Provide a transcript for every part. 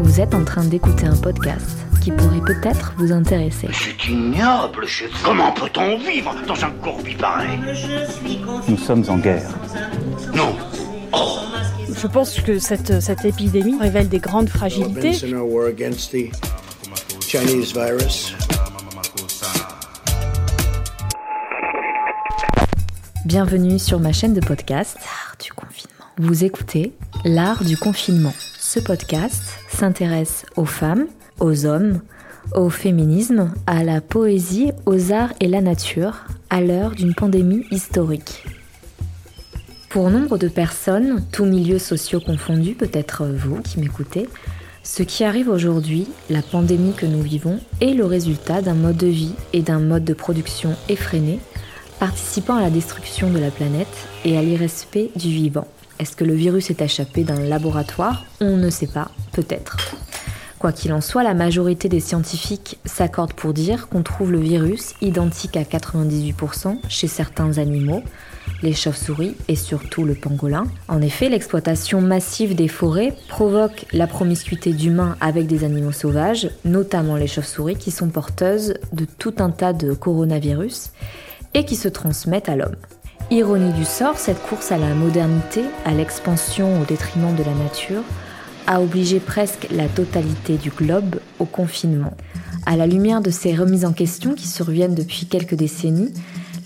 Vous êtes en train d'écouter un podcast qui pourrait peut-être vous intéresser. C'est ignoble, chef. Comment peut-on vivre dans un courbi pareil? Nous sommes en guerre. Non. Je pense que cette, cette épidémie révèle des grandes fragilités. Bienvenue sur ma chaîne de podcast L'art du confinement. Vous écoutez L'art du confinement. Ce podcast s'intéresse aux femmes, aux hommes, au féminisme, à la poésie, aux arts et la nature à l'heure d'une pandémie historique. Pour nombre de personnes, tous milieux sociaux confondus, peut-être vous qui m'écoutez, ce qui arrive aujourd'hui, la pandémie que nous vivons, est le résultat d'un mode de vie et d'un mode de production effréné, participant à la destruction de la planète et à l'irrespect du vivant. Est-ce que le virus est échappé d'un laboratoire On ne sait pas, peut-être. Quoi qu'il en soit, la majorité des scientifiques s'accordent pour dire qu'on trouve le virus identique à 98% chez certains animaux, les chauves-souris et surtout le pangolin. En effet, l'exploitation massive des forêts provoque la promiscuité d'humains avec des animaux sauvages, notamment les chauves-souris qui sont porteuses de tout un tas de coronavirus et qui se transmettent à l'homme. Ironie du sort, cette course à la modernité, à l'expansion au détriment de la nature, a obligé presque la totalité du globe au confinement. À la lumière de ces remises en question qui surviennent depuis quelques décennies,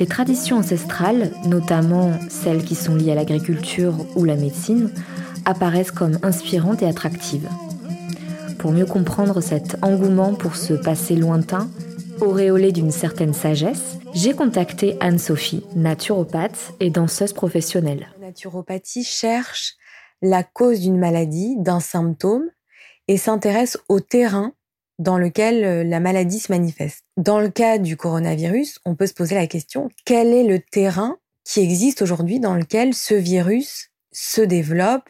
les traditions ancestrales, notamment celles qui sont liées à l'agriculture ou la médecine, apparaissent comme inspirantes et attractives. Pour mieux comprendre cet engouement pour ce passé lointain, auréolé d'une certaine sagesse, j'ai contacté Anne-Sophie, naturopathe et danseuse professionnelle. La naturopathie cherche la cause d'une maladie, d'un symptôme, et s'intéresse au terrain dans lequel euh, la maladie se manifeste. Dans le cas du coronavirus, on peut se poser la question, quel est le terrain qui existe aujourd'hui dans lequel ce virus se développe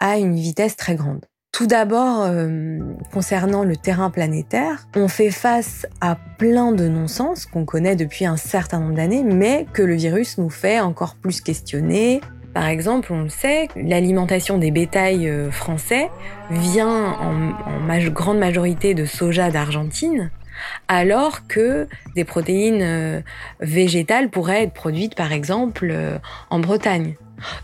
à une vitesse très grande? Tout d'abord, euh, concernant le terrain planétaire, on fait face à plein de non-sens qu'on connaît depuis un certain nombre d'années, mais que le virus nous fait encore plus questionner. Par exemple, on le sait, l'alimentation des bétails euh, français vient en, grande majorité de soja d'Argentine, alors que des protéines euh, végétales pourraient être produites, par exemple, en Bretagne.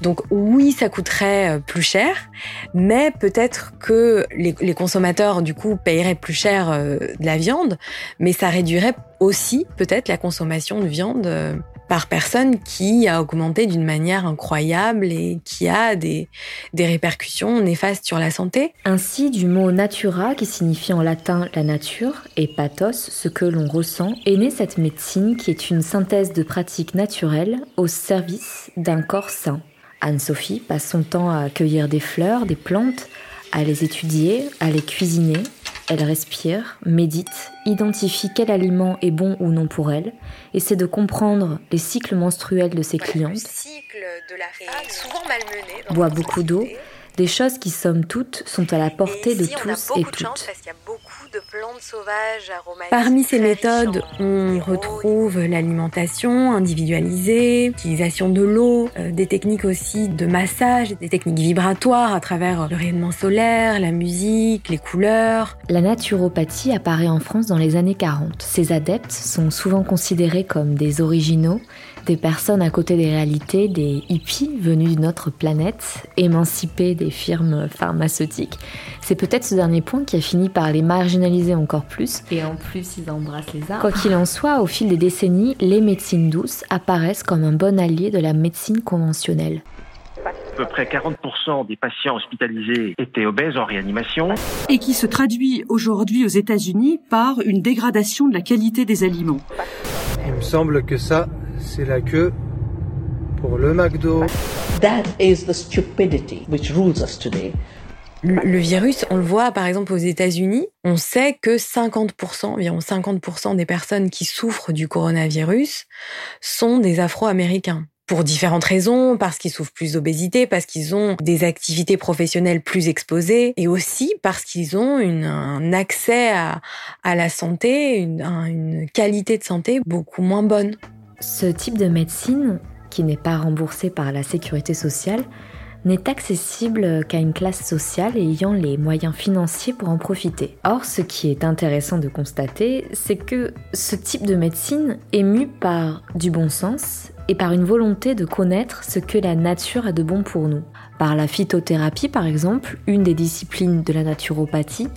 Donc oui, ça coûterait euh, plus cher, mais peut-être que les, consommateurs du coup paieraient plus cher euh, de la viande, mais ça réduirait aussi peut-être la consommation de viande euh, par personne qui a augmenté d'une manière incroyable et qui a des, des répercussions néfastes sur la santé. Ainsi, du mot natura, qui signifie en latin la nature, et pathos, ce que l'on ressent, est née cette médecine qui est une synthèse de pratiques naturelles au service d'un corps sain. Anne-Sophie passe son temps à cueillir des fleurs, des plantes, à les étudier, à les cuisiner. Elle respire, médite, identifie quel aliment est bon ou non pour elle, essaie de comprendre les cycles menstruels de ses clientes, cycle de la femme, souvent malmené. boit beaucoup d'eau, des choses qui, somme toute, sont à la portée de tous et toutes. Parmi ces méthodes, on retrouve l'alimentation individualisée, l'utilisation de l'eau, euh, des techniques aussi de massage, des techniques vibratoires à travers le rayonnement solaire, la musique, les couleurs. La naturopathie apparaît en France dans les années 40. Ses adeptes sont souvent considérés comme des originaux, des personnes à côté des réalités, des hippies venus d'une autre planète, émancipés des firmes pharmaceutiques. C'est peut-être ce dernier point qui a fini par les marginaliser encore plus. Et en plus, ils embrassent les arts. Quoi qu'il en soit, au fil des décennies, les médecines douces apparaissent comme un bon allié de la médecine conventionnelle. À peu près 40% des patients hospitalisés étaient obèses en réanimation. et qui se traduit aujourd'hui aux États-Unis par une dégradation de la qualité des aliments. Il me semble que ça, c'est la queue pour le McDo. That is the stupidity which rules us today. Le, virus, on le voit par exemple aux États-Unis, on sait que 50%, environ 50% des personnes qui souffrent du coronavirus sont des Afro-Américains. Pour différentes raisons, parce qu'ils souffrent plus d'obésité, parce qu'ils ont des activités professionnelles plus exposées, et aussi parce qu'ils ont un accès à, la santé, une, qualité de santé beaucoup moins bonne. Ce type de médecine, qui n'est pas remboursée par la sécurité sociale, n'est accessible qu'à une classe sociale ayant les moyens financiers pour en profiter. Or, ce qui est intéressant de constater, c'est que ce type de médecine est mu par du bon sens et par une volonté de connaître ce que la nature a de bon pour nous. Par la phytothérapie, par exemple, une des disciplines de la naturopathie,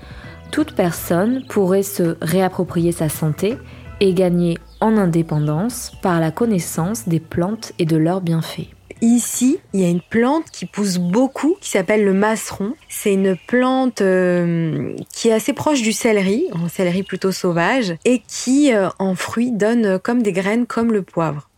toute personne pourrait se réapproprier sa santé et gagner en indépendance par la connaissance des plantes et de leurs bienfaits. Ici, il y a une plante qui pousse beaucoup, qui s'appelle le masseron. C'est une plante euh, qui est assez proche du céleri, un céleri plutôt sauvage, et qui, euh, en fruit, donne comme des graines comme le poivre.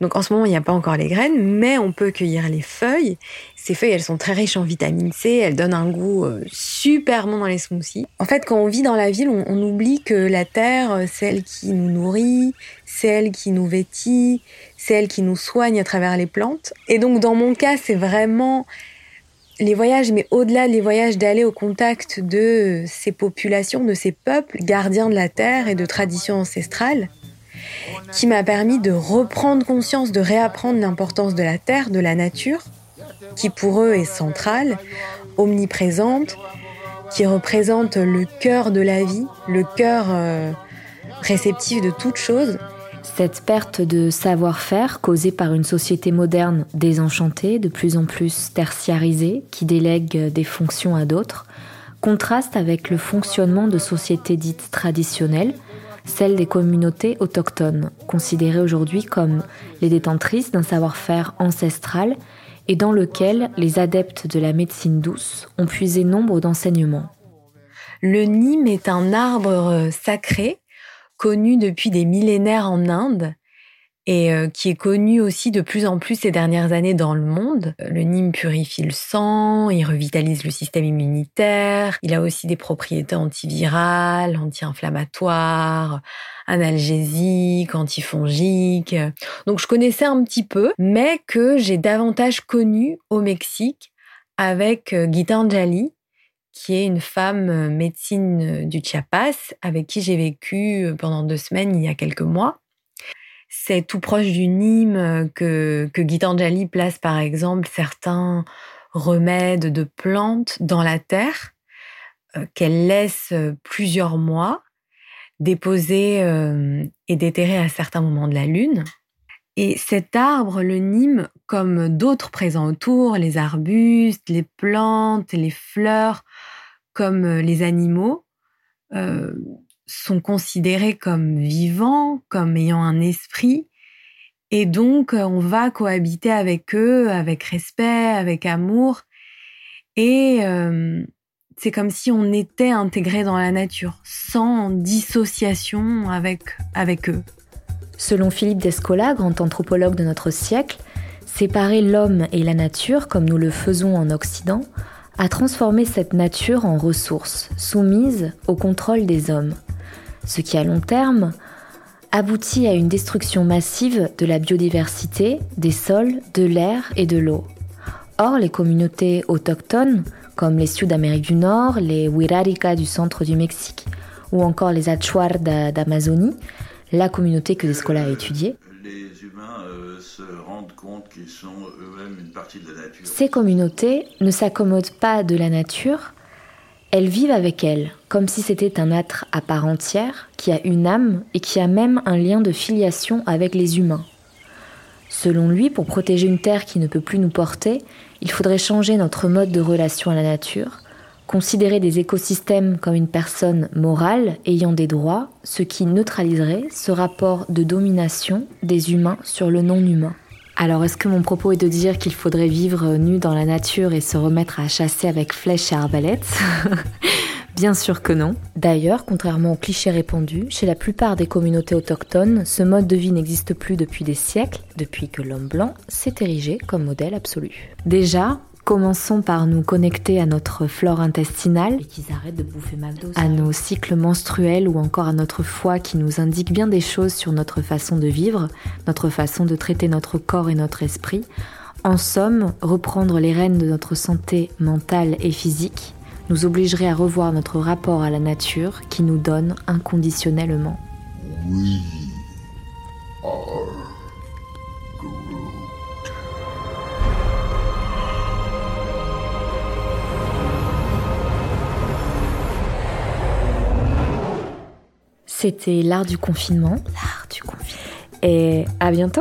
Donc en ce moment, il n'y a pas encore les graines, mais on peut cueillir les feuilles. Ces feuilles, elles sont très riches en vitamine C, elles donnent un goût euh, super bon dans les smoothies. En fait, quand on vit dans la ville, on, oublie que la terre, euh, c'est elle qui nous nourrit, c'est elle qui nous vêtit, c'est elle qui nous soigne à travers les plantes. Et donc dans mon cas, c'est vraiment les voyages, mais au-delà des voyages, d'aller au contact de ces populations, de ces peuples gardiens de la terre et de traditions ancestrales qui m'a permis de reprendre conscience, de réapprendre l'importance de la terre, de la nature, qui pour eux est centrale, omniprésente, qui représente le cœur de la vie, le cœur euh, réceptif de toute chose. Cette perte de savoir-faire causée par une société moderne désenchantée, de plus en plus tertiarisée, qui délègue des fonctions à d'autres, contraste avec le fonctionnement de sociétés dites traditionnelles, celle des communautés autochtones, considérées aujourd'hui comme les détentrices d'un savoir-faire ancestral et dans lequel les adeptes de la médecine douce ont puisé nombre d'enseignements. Le nîmes est un arbre sacré connu depuis des millénaires en Inde et euh, qui est connu aussi de plus en plus ces dernières années dans le monde. Le Nîmes purifie le sang, il revitalise le système immunitaire, il a aussi des propriétés antivirales, anti-inflammatoires, analgésiques, antifongiques. Donc je connaissais un petit peu, mais que j'ai davantage connu au Mexique avec euh, Gitanjali, qui est une femme euh, médecine du Chiapas, avec qui j'ai vécu pendant deux semaines il y a quelques mois c'est tout proche du Nîmes euh, que, que Gitanjali place par exemple certains remèdes de plantes dans la terre euh, qu'elle laisse euh, plusieurs mois déposer et déterrer à certains moments de la lune. Et cet arbre, le Nîmes, comme d'autres présents autour, les arbustes, les plantes, les fleurs, comme les animaux, sont considérés comme vivants, comme ayant un esprit, et donc euh, on va cohabiter avec eux avec respect, avec amour, et euh, c'est comme si on était intégré dans la nature, sans dissociation avec, avec eux. Selon Philippe Descola, grand anthropologue de notre siècle, séparer l'homme et la nature, comme nous le faisons en Occident, a transformé cette nature en ressource, soumise au contrôle des hommes ce qui à long terme aboutit à une destruction massive de la biodiversité, des sols, de l'air et de l'eau. Or, les communautés autochtones, comme les Sioux d'Amérique du Nord, les Wirarica du centre du Mexique, ou encore les Achuar d'Amazonie, la communauté que Descola a étudiée, euh, se rendent compte qu'ils sont eux-mêmes une partie de la nature. Ces communautés ne s'accommodent pas de la nature, elles vivent avec elle, comme si c'était un être à part entière, qui a une âme et qui a même un lien de filiation avec les humains. Selon lui, pour protéger une terre qui ne peut plus nous porter, il faudrait changer notre mode de relation à la nature, considérer des écosystèmes comme une personne morale ayant des droits, ce qui neutraliserait ce rapport de domination des humains sur le non-humain. Alors, est-ce que mon propos est de dire qu'il faudrait vivre nu dans la nature et se remettre à chasser avec flèches et arbalètes? Bien sûr que non. D'ailleurs, contrairement aux clichés répandus, chez la plupart des communautés autochtones, ce mode de vie n'existe plus depuis des siècles, depuis que l'homme blanc s'est érigé comme modèle absolu. Déjà, Commençons par nous connecter à notre flore intestinale, qu'ils arrêtent de bouffer McDo, à nos cycles menstruels ou encore à notre foie qui nous indique bien des choses sur notre façon de vivre, notre façon de traiter notre corps et notre esprit. En somme, reprendre les rênes de notre santé mentale et physique nous obligerait à revoir notre rapport à la nature qui nous donne inconditionnellement. Oui. C'était l'art du confinement. L'art du confinement. Et à bientôt